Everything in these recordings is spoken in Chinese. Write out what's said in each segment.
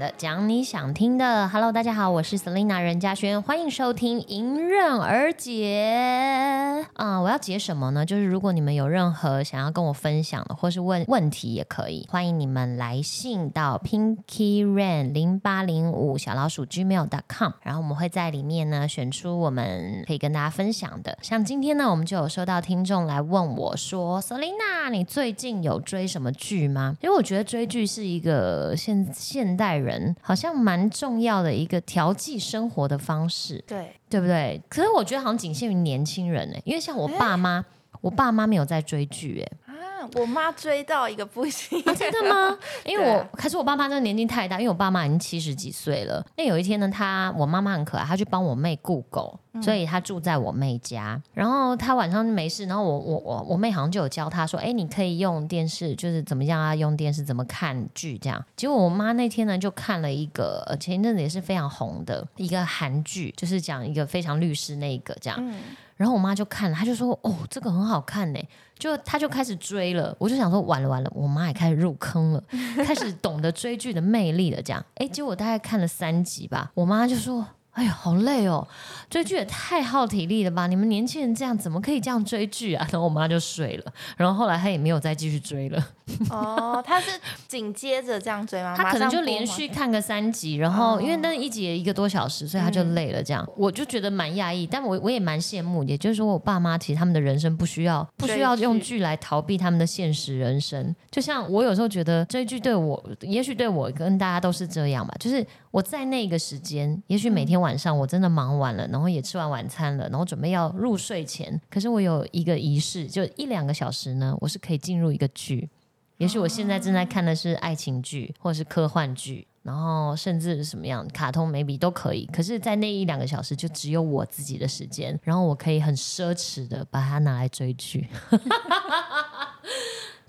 讲的，讲你想听的。Hello，大家好，我是 Selina 任嘉轩，欢迎收听《迎刃而解》啊！我要解什么呢？就是如果你们有任何想要跟我分享的，或是问问题也可以，欢迎你们来信到 Pinky Ran 零八零五小老鼠 Gmail dot com，然后我们会在里面呢选出我们可以跟大家分享的。像今天呢，我们就有收到听众来问我说：“Selina，你最近有追什么剧吗？”因为我觉得追剧是一个现现代人好像蛮重要的一个调剂生活的方式，对，对不对？可是我觉得好像仅限于年轻人呢、因为像我爸妈，我爸妈没有在追剧哎、啊，我妈追到一个不行，啊，真的吗？因为对我，可是我爸妈真的年纪太大，因为我爸妈已经七十几岁了。那有一天呢，他我妈妈很可爱，她去帮我妹雇狗，所以她住在我妹家。然后她晚上没事，然后我我我我妹好像就有教她说，哎，你可以用电视，就是怎么样啊，用电视怎么看剧这样。结果我妈那天呢就看了一个呃前一阵子也是非常红的一个韩剧，就是讲一个非常律师那一个这样。嗯，然后我妈就看了，她就说：“哦，这个很好看呢。”就她就开始追了。我就想说，完了完了，我妈也开始入坑了，开始懂得追剧的魅力了。这样，哎，结果大概看了三集吧，我妈就说。哎呀，好累哦！追剧也太耗体力了吧？你们年轻人这样怎么可以这样追剧啊？然后我妈就睡了，然后后来她也没有再继续追了。哦，她是紧接着这样追吗？她可能就连续看个三集，然后哦因为那一集也一个多小时，所以她就累了。这样，我就觉得蛮讶异，但我我也蛮羡慕。也就是说，我爸妈其实他们的人生不需要不需要用剧来逃避他们的现实人生。就像我有时候觉得追剧对我，也许对我跟大家都是这样吧。就是我在那个时间，也许每天晚上我真的忙完了，然后也吃完晚餐了，然后准备要入睡前，可是我有一个仪式，就一两个小时呢，我是可以进入一个剧。也许我现在正在看的是爱情剧，或者是科幻剧，然后甚至是什么样卡通，maybe 都可以。可是，在那一两个小时，就只有我自己的时间，然后我可以很奢侈的把它拿来追剧。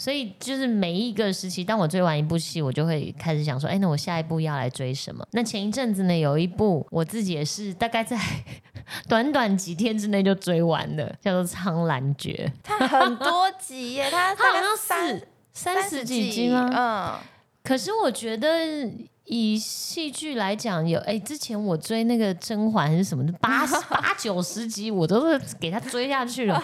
所以，就是每一个时期，当我追完一部戏，我就会开始想说，哎，那我下一步要来追什么？那前一阵子呢，有一部我自己也是大概在 短短几天之内就追完了，叫做《苍兰诀它很多集耶，它》，它好像三是三十几集集吗？嗯，可是我觉得以戏剧来讲，有哎，之前我追那个甄嬛还是什么的，八十 八九十集我都是给他追下去了，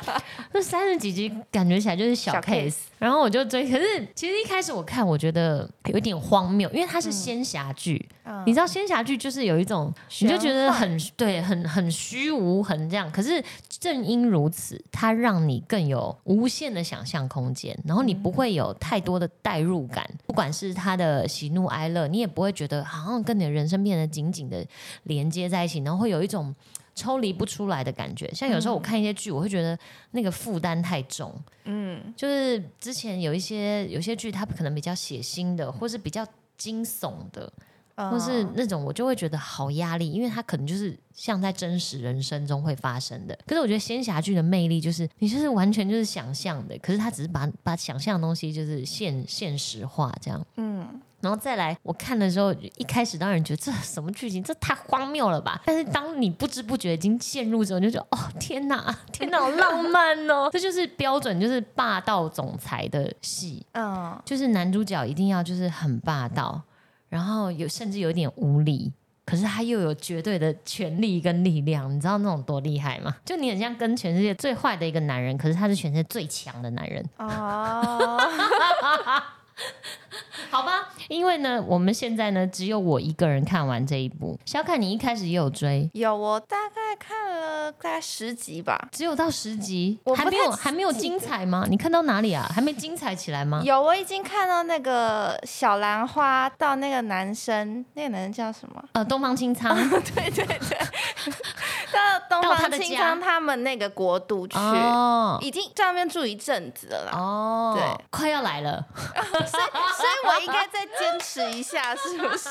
那三十几集感觉起来就是小小 case，case 然后我就追。可是其实一开始我看，我觉得有点荒谬，因为它是仙侠剧，嗯你知道仙侠剧就是有一种，你就觉得很对，很很虚无，很这样。可是正因如此，它让你更有无限的想象空间，然后你不会有太多的代入感，不管是他的喜怒哀乐，你也不会觉得好像跟你的人生变得紧紧的连接在一起，然后会有一种。抽离不出来的感觉，像有时候我看一些剧，我会觉得那个负担太重。嗯，就是之前有一些有些剧，它可能比较血腥的，或是比较惊悚的，嗯或是那种我就会觉得好压力，因为它可能就是像在真实人生中会发生的。可是我觉得仙侠剧的魅力就是你就是完全就是想象的，可是它只是把把想象的东西就是现现实化这样。嗯，然后再来，我看的时候，一开始当然觉得这什么剧情，这太荒谬了吧？但是当你不知不觉已经陷入之后，你就觉得哦天哪，天哪，好浪漫哦！这就是标准，就是霸道总裁的戏，嗯，就是男主角一定要就是很霸道，然后有甚至有点无理。可是他又有绝对的权力跟力量，你知道那种多厉害吗？就你很像跟全世界最坏的一个男人，可是他是全世界最强的男人。哦，好吧，因为呢，我们现在呢只有我一个人看完这一部。小凯，你一开始也有追，有我大概看了大概十集吧，只有到十集，我还没有还没有精彩吗？你看到哪里啊？还没精彩起来吗？有我已经看到那个小兰花到那个男生，那个男生叫什么？呃，东方青苍对对 对，到东方青家苍他们那个国度去，哦已经在那边住一阵子了啦。哦，对，快要来了。所以，所以我应该再坚持一下，是不是？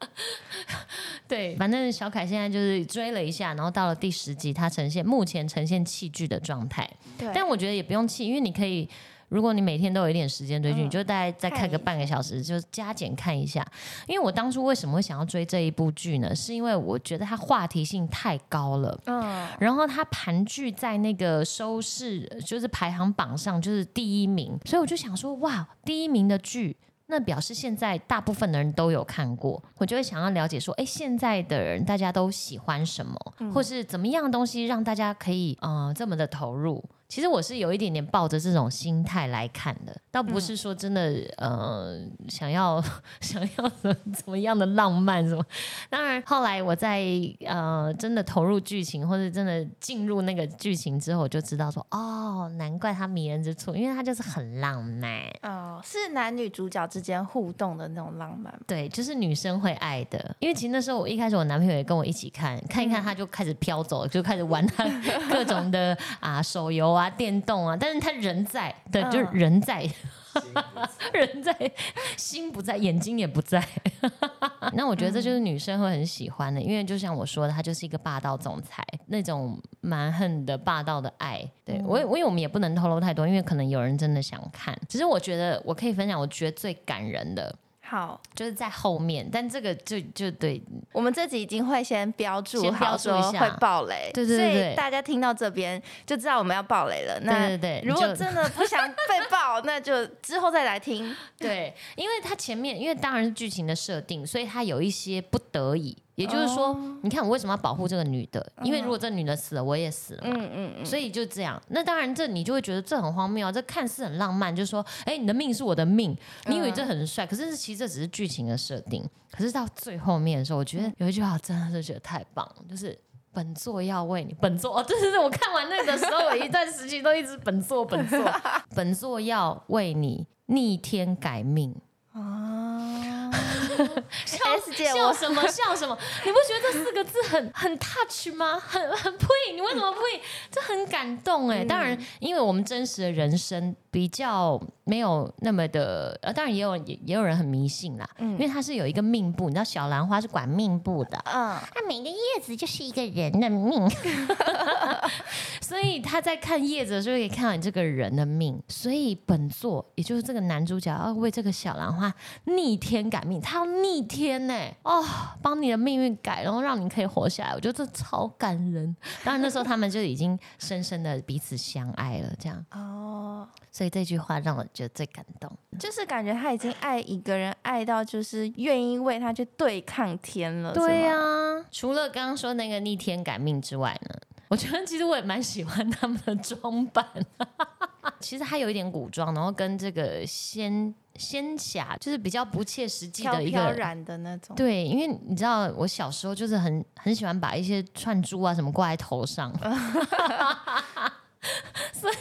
对，反正小凯现在就是追了一下，然后到了第十集，他呈现目前呈现弃剧的状态。对但我觉得也不用气，因为你可以，如果你每天都有一点时间追剧，嗯你就大概再看个半个小时，就加减看一下。因为我当初为什么会想要追这一部剧呢？是因为我觉得它话题性太高了。嗯，然后它盘踞在那个收视就是排行榜上就是第一名，所以我就想说，哇，第一名的剧，那表示现在大部分的人都有看过，我就会想要了解说，哎，现在的人大家都喜欢什么，或是怎么样的东西让大家可以呃这么的投入。其实我是有一点点抱着这种心态来看的，倒不是说真的呃想要 想要怎 怎么样的浪漫什么。当然后来我在呃真的投入剧情或者真的进入那个剧情之后，我就知道说哦，难怪他迷人之处，因为他就是很浪漫。哦，是男女主角之间互动的那种浪漫吗。对，就是女生会爱的。因为其实那时候我一开始我男朋友也跟我一起看，看一看他就开始飘走，就开始玩他 各种的啊手游啊、电动啊，但是他人在，对，就是人在，人在，心不在，眼睛也不在。那我觉得这就是女生会很喜欢的，因为就像我说的，他就是一个霸道总裁那种蛮横的霸道的爱。对我，我因为我们也不能透露太多，因为可能有人真的想看。其实我觉得我可以分享，我觉得最感人的。好，就是在后面，但这个就就对，我们这集已经会先标注，先标注一下会爆雷，对对对，所以大家听到这边就知道我们要爆雷了。那对对对，如果真的不想被爆，那就之后再来听。对，因为它前面，因为当然是剧情的设定，所以它有一些不得已。也就是说，你看我为什么要保护这个女的？因为如果这女的死了，我也死了嘛。嗯嗯嗯。所以就这样。那当然，这你就会觉得这很荒谬啊！这看似很浪漫，就是说，哎，你的命是我的命，你以为这很帅，可是其实这只是剧情的设定。可是到最后面的时候，我觉得有一句话真的是觉得太棒了，就是本座要为你，本座 哦，对对对，我看完那个时候，我一段时期都一直本座本座，本座要为你逆天改命啊。S 姐，笑什么 笑什么？你不觉得这四个字很很 touch 吗？很很 p 你为什么 p 这很感动哎！当然，因为我们真实的人生比较没有那么的，呃，当然也有也也有人很迷信啦。嗯，因为它是有一个命簿，你知道小兰花是管命簿的。嗯，它每个叶子就是一个人的命，所以他在看叶子的时候可以看到你这个人的命。所以本座也就是这个男主角要为这个小兰花逆天改命，他要。逆天呢？哦，帮你的命运改，然后让你可以活下来，我觉得这超感人。当然那时候他们就已经深深的彼此相爱了，这样哦。所以这句话让我觉得最感动，就是感觉他已经爱一个人，爱到就是愿意为他去对抗天了。对呀，除了刚刚说那个逆天改命之外呢，我觉得其实我也蛮喜欢他们的装扮。其实它有一点古装，然后跟这个仙仙侠就是比较不切实际的一个染的那种。对，因为你知道我小时候就是很很喜欢把一些串珠啊什么挂在头上。所以，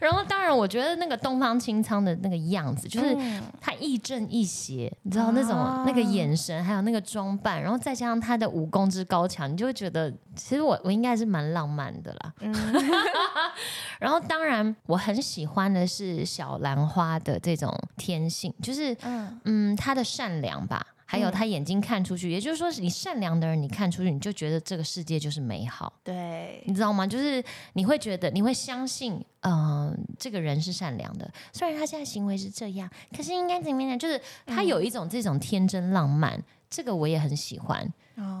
然后当然，我觉得那个东方青苍的那个样子，就是他亦正亦邪，你知道那种那个眼神，还有那个装扮，然后再加上他的武功之高强，你就会觉得，其实我我应该是蛮浪漫的啦。然后，当然，我很喜欢的是小兰花的这种天性，就是嗯嗯，他的善良吧。还有他眼睛看出去，也就是说，你善良的人，你看出去，你就觉得这个世界就是美好。对，你知道吗？就是你会觉得，你会相信，嗯，这个人是善良的。虽然他现在行为是这样，可是应该怎么样？就是他有一种这种天真浪漫，这个我也很喜欢。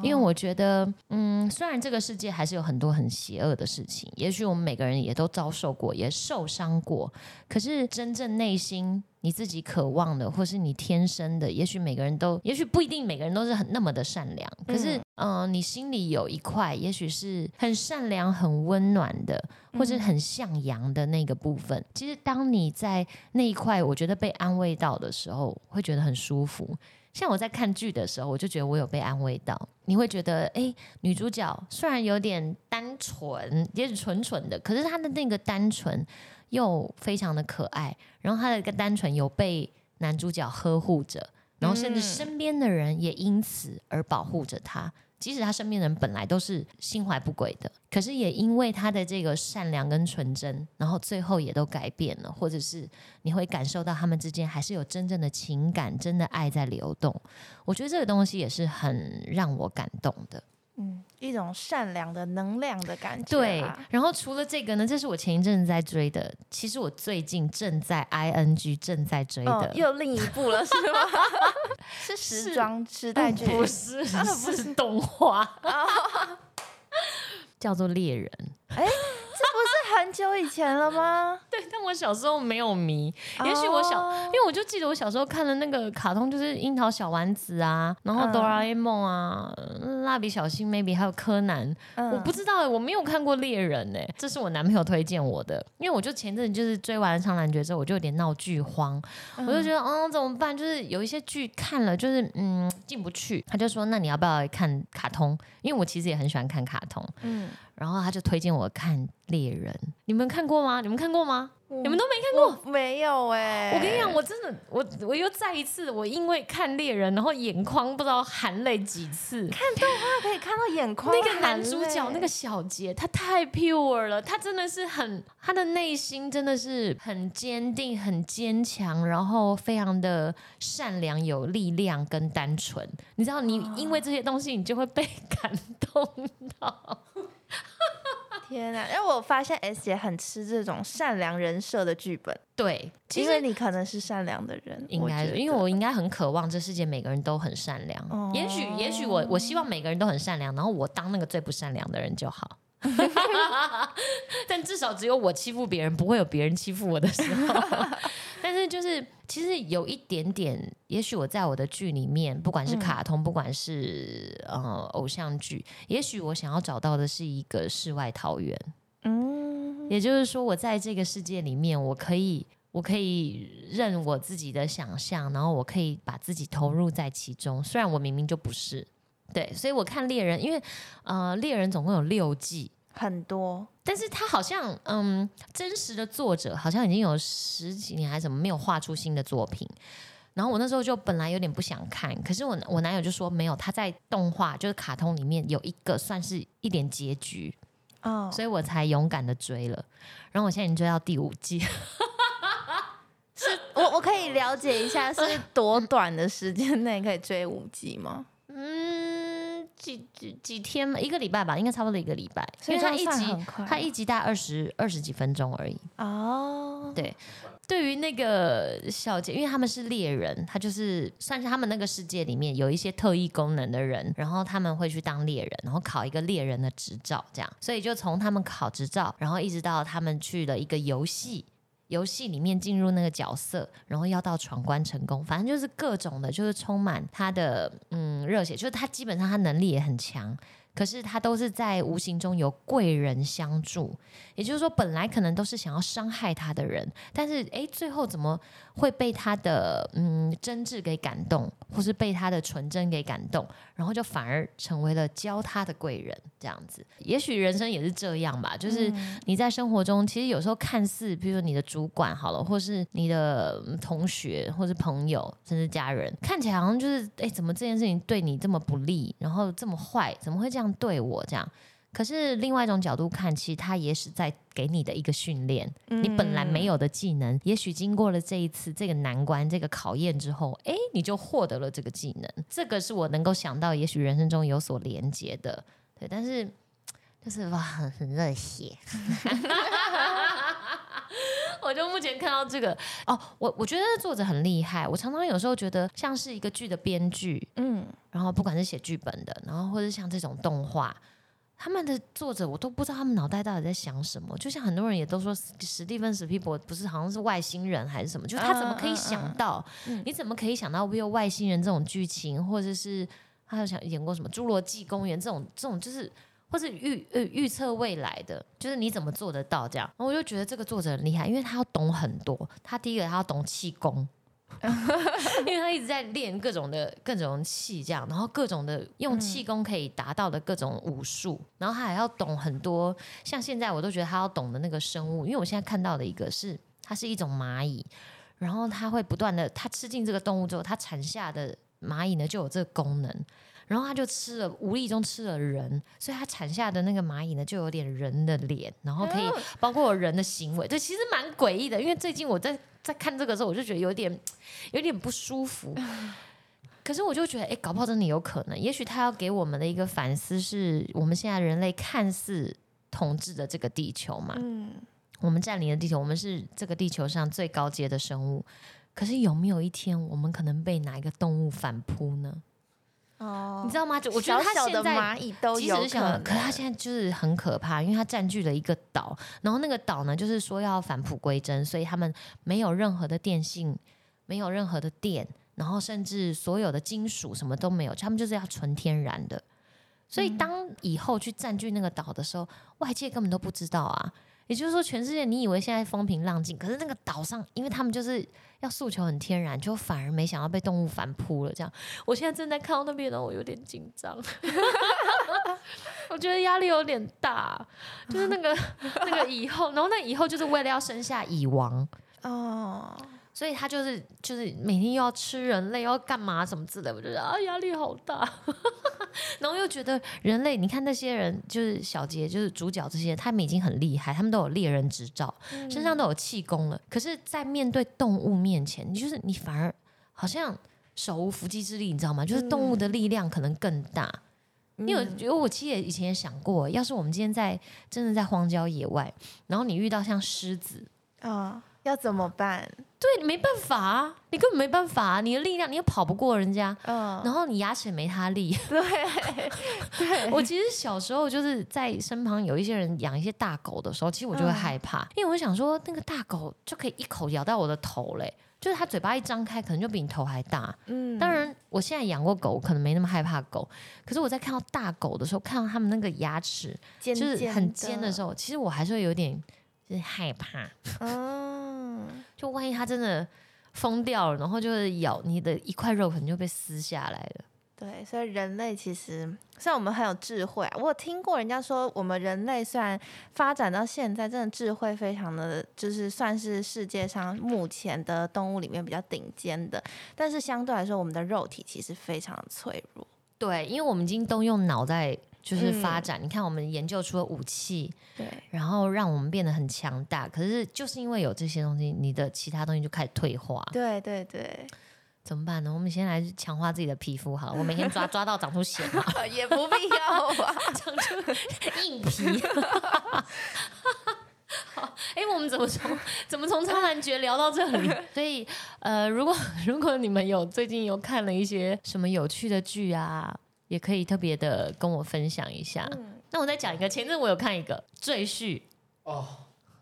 因为我觉得，嗯，虽然这个世界还是有很多很邪恶的事情，也许我们每个人也都遭受过，也受伤过，可是真正内心你自己渴望的，或是你天生的，也许每个人都，也许不一定每个人都是很那么的善良，可是，嗯，你心里有一块，也许是很善良、很温暖的，或者很向阳的那个部分。其实，当你在那一块，我觉得被安慰到的时候，会觉得很舒服。像我在看剧的时候，我就觉得我有被安慰到。你会觉得，哎，女主角虽然有点单纯，也是纯纯的，可是她的那个单纯又非常的可爱。然后他的一个单纯有被男主角呵护着，然后甚至身边的人也因此而保护着他。即使他身边人本来都是心怀不轨的，可是也因为他的这个善良跟纯真，然后最后也都改变了，或者是你会感受到他们之间还是有真正的情感、真的爱在流动。我觉得这个东西也是很让我感动的。嗯，一种善良的能量的感觉。对，然后除了这个呢，这是我前一阵子在追的。其实我最近正在 ing 正在追的，又另一部了，是吗？是时装时代剧，不是，是动画，叫做猎人。哎，很久以前了吗？对，但我小时候没有迷。也许我小，哦因为我就记得我小时候看的那个卡通，就是樱桃小丸子啊，然后嗯哆啦 A 梦啊，嗯蜡笔小新 maybe 还有柯南。嗯我不知道欸，我没有看过猎人呢，这是我男朋友推荐我的。因为我就前阵子就是追完了《苍兰诀》之后，我就有点闹剧荒，我就觉得嗯怎么办？就是有一些剧看了就是嗯进不去，他就说那你要不要来看卡通？因为我其实也很喜欢看卡通，嗯，然后他就推荐我看《猎人》，你们看过吗？你们看过吗？你们都没看过？我没有哎、我跟你讲，我真的，我我又再一次，我因为看猎人，然后眼眶不知道含泪几次。看动画可以看到眼眶那个男主角那个小杰，他太 pure 了，他真的是很，他的内心真的是很坚定、很坚强，然后非常的善良、有力量跟单纯。你知道，你因为这些东西，你就会被感动到。天哪！因为我发现 S 姐很吃这种善良人设的剧本，对，其实因为你可能是善良的人，应该是，因为我应该很渴望这世界每个人都很善良。哦也许，也许我我希望每个人都很善良，然后我当那个最不善良的人就好。但至少只有我欺负别人，不会有别人欺负我的时候。但是就是，其实有一点点，也许我在我的剧里面，不管是卡通，不管是呃偶像剧，也许我想要找到的是一个世外桃源。嗯，也就是说，我在这个世界里面，我可以，我可以任我自己的想象，然后我可以把自己投入在其中。虽然我明明就不是，对，所以我看猎人，因为呃，猎人总共有六季。很多，但是他好像，嗯，真实的作者好像已经有十几年还是什么没有画出新的作品。然后我那时候就本来有点不想看，可是我我男友就说没有，他在动画就是卡通里面有一个算是一点结局，哦，所以我才勇敢的追了。然后我现在已经追到第五季，是我我可以了解一下，是多短的时间内可以追五季吗？嗯，几几几天嘛，一个礼拜吧，应该差不多一个礼拜。所以它一集它一集大概二十二十几分钟而已。哦，对对于那个小姐，因为他们是猎人，他就是算是他们那个世界里面有一些特异功能的人，然后他们会去当猎人，然后考一个猎人的执照，这样，所以就从他们考执照，然后一直到他们去了一个游戏。游戏里面进入那个角色，然后要到闯关成功，反正就是各种的，就是充满他的嗯热血，就是他基本上他能力也很强，可是他都是在无形中有贵人相助，也就是说，本来可能都是想要伤害他的人，但是诶，最后怎么会被他的嗯真挚给感动，或是被他的纯真给感动，然后就反而成为了教他的贵人，这样子。也许人生也是这样吧，就是你在生活中，其实有时候看似，比如说你的主管好了，或是你的嗯同学，或是朋友，甚至家人，看起来好像就是诶，怎么这件事情对你这么不利，然后这么坏，怎么会这样对我这样？可是另外一种角度看，其实他也是在给你的一个训练，你本来没有的技能，也许经过了这一次这个难关、这个考验之后，诶，你就获得了这个技能。这个是我能够想到，也许人生中有所连接的，对。但是就是哇，很很热血。我就目前看到这个哦，我我觉得作者很厉害。我常常有时候觉得像是一个剧的编剧，嗯，然后不管是写剧本的，然后或者像这种动画，他们的作者我都不知道他们脑袋到底在想什么。就像很多人也都说史蒂芬史皮伯不是好像是外星人还是什么，就是他怎么可以想到？你怎么可以想到会有外星人这种剧情，或者是他有想演过什么《侏罗纪公园》这种这种就是。或是预呃预测未来的，就是你怎么做得到这样？然后我就觉得这个作者很厉害，因为他要懂很多。他第一个他要懂气功，因为他一直在练各种的各种气，这样，然后各种的用气功可以达到的各种武术，然后他还要懂很多。像现在我都觉得他要懂的那个生物，因为我现在看到的一个是它是一种蚂蚁，然后它会不断的，它吃进这个动物之后，它产下的蚂蚁呢就有这个功能。然后他就吃了，无意中吃了人，所以他产下的那个蚂蚁呢，就有点人的脸，然后可以包括人的行为，对，其实蛮诡异的。因为最近我在在看这个时候，我就觉得有点 有点不舒服。可是我就觉得，哎，搞不好真的有可能。也许他要给我们的一个反思是，我们现在人类看似统治的这个地球嘛，嗯，我们占领了地球，我们是这个地球上最高阶的生物。可是有没有一天，我们可能被哪一个动物反扑呢？哦你知道吗？就我觉得小小的它现在蚂蚁都是小，可是他现在就是很可怕，因为他占据了一个岛，然后那个岛呢，就是说要返璞归真，所以他们没有任何的电信，没有任何的电，然后甚至所有的金属什么都没有，他们就是要纯天然的。所以当以后去占据那个岛的时候，外界根本都不知道啊。也就是说，全世界你以为现在风平浪静，可是那个岛上，因为他们就是要诉求很天然，就反而没想到被动物反扑了。这样，我现在正在看到那边呢，我有点紧张。我觉得压力有点大，就是那个那个以后，然后那以后就是为了要生下蚁王，哦，所以他就是就是每天又要吃人类，要干嘛什么之类的，我觉得啊压力好大。然后又觉得人类，你看那些人，就是小杰，就是主角这些，他们已经很厉害，他们都有猎人执照，身上都有气功了。可是，在面对动物面前，你就是你反而好像手无缚鸡之力，你知道吗？就是动物的力量可能更大。因为我觉得我其实也以前也想过，要是我们今天在真的在荒郊野外，然后你遇到像狮子，哦，要怎么办？对你没办法啊，你根本没办法啊，你的力量你又跑不过人家，嗯，然后你牙齿也没他力。对对，我其实小时候就是在身旁有一些人养一些大狗的时候，其实我就会害怕，因为我想说那个大狗就可以一口咬到我的头嘞，就是它嘴巴一张开，可能就比你头还大。嗯。当然，我现在养过狗，可能没那么害怕狗，可是我在看到大狗的时候，看到它们那个牙齿尖就是很尖的时候，候，其实我还是会有点就是害怕，嗯，就万一它真的疯掉了，然后就是咬你的一块肉，可能就被撕下来了。对，所以人类其实虽然我们很有智慧、啊，我有听过人家说，我们人类虽然发展到现在，真的智慧非常的，就是算是世界上目前的动物里面比较顶尖的，但是相对来说，我们的肉体其实非常的脆弱。对，因为我们已经都用脑在就是嗯发展，你看我们研究出了武器，对，然后让我们变得很强大。可是就是因为有这些东西，你的其他东西就开始退化，对对对，怎么办呢？我们先来强化自己的皮肤好了，我每天抓 抓到长出血嘛，也不必要吧？长出硬皮。好，哎、我们怎么从怎么从苍兰诀聊到这里？所以，呃，如果如果你们有最近有看了一些什么有趣的剧啊，也可以特别的跟我分享一下。那我再讲一个，前阵我有看一个《赘婿》，哦，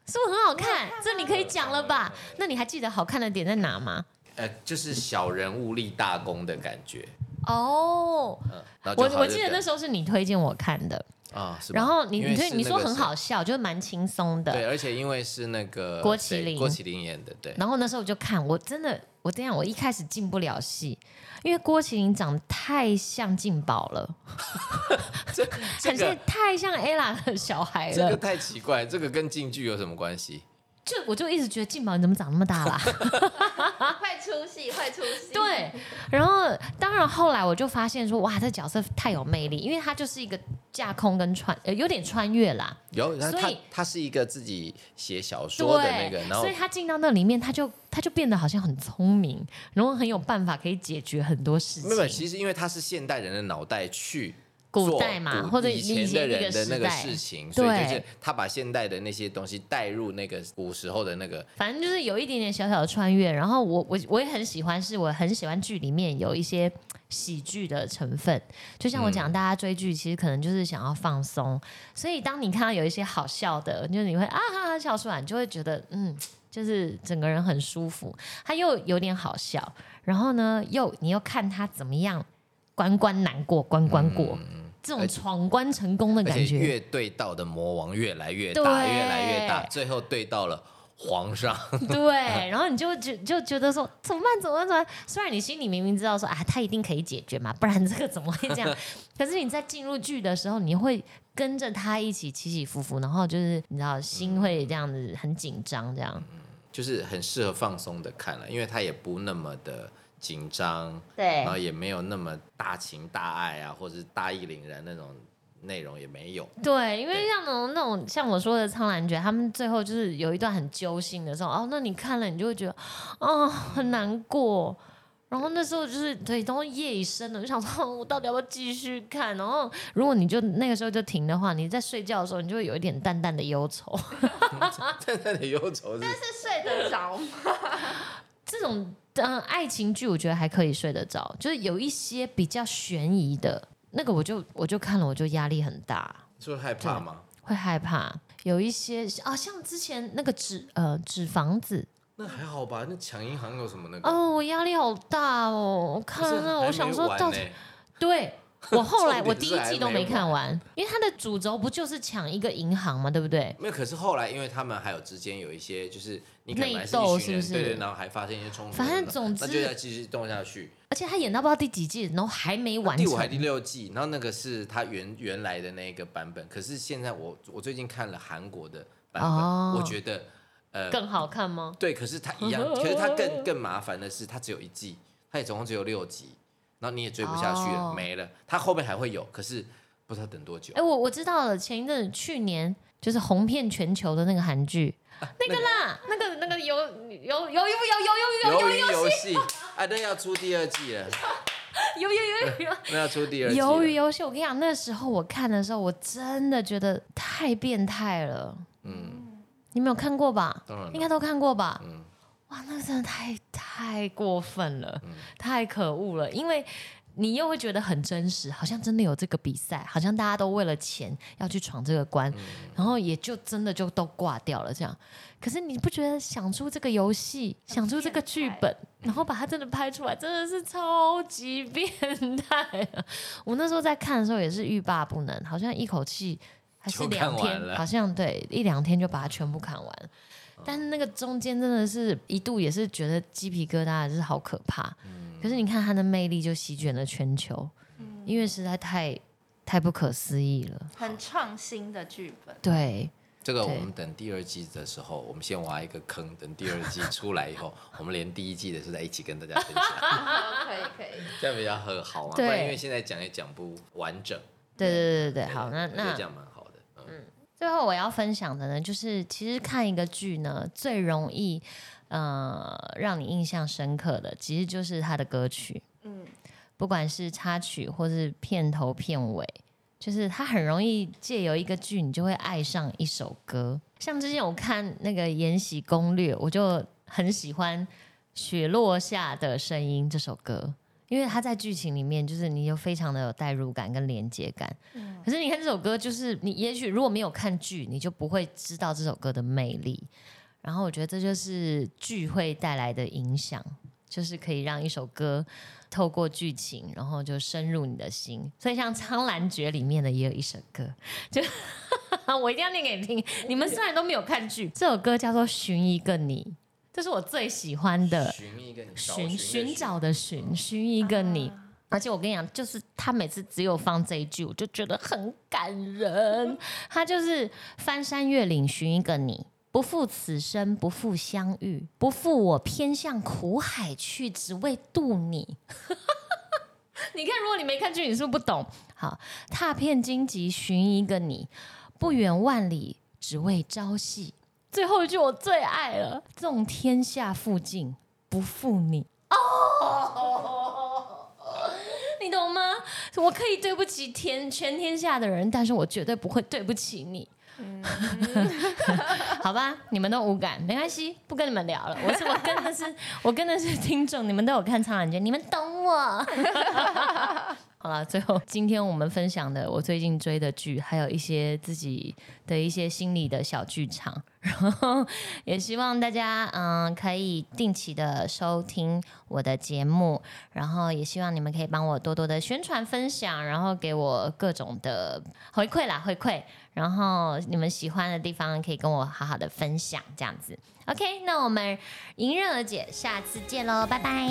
是不是很好看？这你可以讲了吧？那你还记得好看的点在哪吗？呃，就是小人物立大功的感觉，哦，嗯，我我记得那时候是你推荐我看的，啊，是吧然后你你对你说很好笑，就是蛮轻松的。对，而且因为是那个郭麒麟郭麒麟演的，对，然后那时候我就看，我真的我这样，我一开始进不了戏，因为郭麒麟长得太像进宝了，这 很像个太像 ella 的小孩了这个了。太奇怪，这个跟进剧有什么关系？就我就一直觉得静宝你怎么长那么大啦？会出戏，会出戏。对，然后当然后来我就发现说，哇，这角色太有魅力，因为他就是一个架空跟穿，呃，有点穿越啦。有，他他所以他是一个自己写小说的那个，然后所以他进到那里面，他就他就变得好像很聪明，然后很有办法可以解决很多事情。没有，其实因为他是现代人的脑袋去做古代嘛或者以前的人的那个事情，所以就是他把现代的那些东西带入那个古时候的那个反正就是有一点点小小的穿越，然后我我我也很喜欢，是我很喜欢剧里面有一些喜剧的成分。就像我讲，大家追剧其实可能就是想要放松，所以当你看到有一些好笑的，就是你会啊哈哈笑出来，你就会觉得嗯，就是整个人很舒服。他又有点好笑，然后呢，又你又看他怎么样关关难过关关过，这种闯关成功的感觉。越对到的魔王越来越大，越来越大，最后对到了皇上。对，然后你就觉就觉得说怎么办？怎么办？怎么办？虽然你心里明明知道说啊，他一定可以解决嘛，不然这个怎么会这样？可是你在进入剧的时候，你会跟着他一起起起伏伏，然后就是你知道心会这样子很紧张，这样。就是很适合放松的看了，因为他也不那么的紧张，对然后也没有那么大情大爱啊，或者是大义凛然那种内容也没有。对，因为像那种那种像我说的苍兰诀，他们最后就是有一段很揪心的时候，哦，那你看了你就会觉得哦很难过。然后那时候就是对，都夜已深了，就想说我到底要不要继续看？然后如果你就那个时候就停的话，你在睡觉的时候，你就会有一点淡淡的忧愁。淡淡的忧愁是是睡得着吗？这种嗯、爱情剧我觉得还可以睡得着，就是有一些比较悬疑的那个，我就我就看了，我就压力很大，就害怕吗？会害怕。有一些啊，像之前那个纸呃纸房子那还好吧？那抢银行有什么那个？哦，我压力好大哦，我看了那我想说到底对。我后来 我第一季都没没看完，因为它的主轴不就是抢一个银行嘛，对不对？没有，可是后来因为他们还有之间有一些，就是你可斗是不是对对，然后还发生一些冲突，反正总之那就要继续动下去。而且他演到不知道第几季，然后还没完成。第五还第六季，然后那个是他原原来的那个版本，可是现在我我最近看了韩国的版本，哦我觉得呃更好看吗？对，可是它一样，可是它更更麻烦的是，它只有一季，它也总共只有六集，然后你也追不下去了，没了。它后面还会有，可是不知道等多久。哎、我我知道了，前一阵去年就是红遍全球的那个韩剧、那个啦，那个那个游游游游游游游游游游戏，哎，那要出第二季了。有有有有有，那要出第二季。鱿鱼游戏，我跟你讲，那时候我看的时候，我真的觉得太变态了。嗯，你没有看过吧？应该都看过吧？嗯。哇，那个真的太太过分了，嗯太可恶了，因为。你又会觉得很真实，好像真的有这个比赛，好像大家都为了钱要去闯这个关，嗯然后也就真的就都挂掉了这样。可是你不觉得想出这个游戏，想出这个剧本，然后把它真的拍出来，真的是超级变态啊！我那时候在看的时候也是欲罢不能，好像一口气还是两天，好像对一两天就把它全部看完。但是那个中间真的是一度也是觉得鸡皮疙瘩，就是好可怕。嗯可是你看他的魅力就席卷了全球，因为实在太太不可思议了。很创新的剧本。对，这个我们等第二季的时候，我们先挖一个坑，等第二季出来以后，我们连第一季的是在一起跟大家分享，可以可以。这样比较很好嘛。不对然因为现在讲也讲不完整。对对对对对，好，那那这样蛮好的。嗯，最后我要分享的呢，就是其实看一个剧呢，最容易呃让你印象深刻的，其实就是它的歌曲，嗯，不管是插曲或是片头片尾，就是它很容易借由一个剧，你就会爱上一首歌。像之前我看那个《延禧攻略》，我就很喜欢《雪落下的声音》这首歌。因为他在剧情里面，就是你有非常的有代入感跟连接感。可是你看这首歌，就是你也许如果没有看剧，你就不会知道这首歌的魅力。然后我觉得这就是剧会带来的影响，就是可以让一首歌透过剧情，然后就深入你的心。所以像《苍兰诀》里面的也有一首歌，就 我一定要念给你听。你们虽然都没有看剧，这首歌叫做《寻一个你》，这是我最喜欢的。寻一个你寻找的寻，寻一个你。啊而且我跟你讲，就是他每次只有放这一句，我就觉得很感人。他就是翻山越岭寻一个你，不负此生，不负相遇，不负我偏向苦海去，只为渡你。你看，如果你没看剧，你是不是不懂？好，踏遍荆棘寻一个你，不远万里只为朝夕。最后一句我最爱了，纵天下附近不负你。哦，你懂吗？我可以对不起天全天下的人，但是我绝对不会对不起你。好吧，你们都无感，没关系，不跟你们聊了。我是我跟的是 我跟的是听众，你们都有看《苍兰诀》，你们懂我。好了，最后今天我们分享的我最近追的剧，还有一些自己的一些心理的小剧场，然后 也希望大家嗯可以定期的收听我的节目，然后也希望你们可以帮我多多的宣传分享，然后给我各种的回馈啦回馈，然后你们喜欢的地方可以跟我好好的分享，这样子。OK，那我们迎刃而解，下次见喽，拜拜。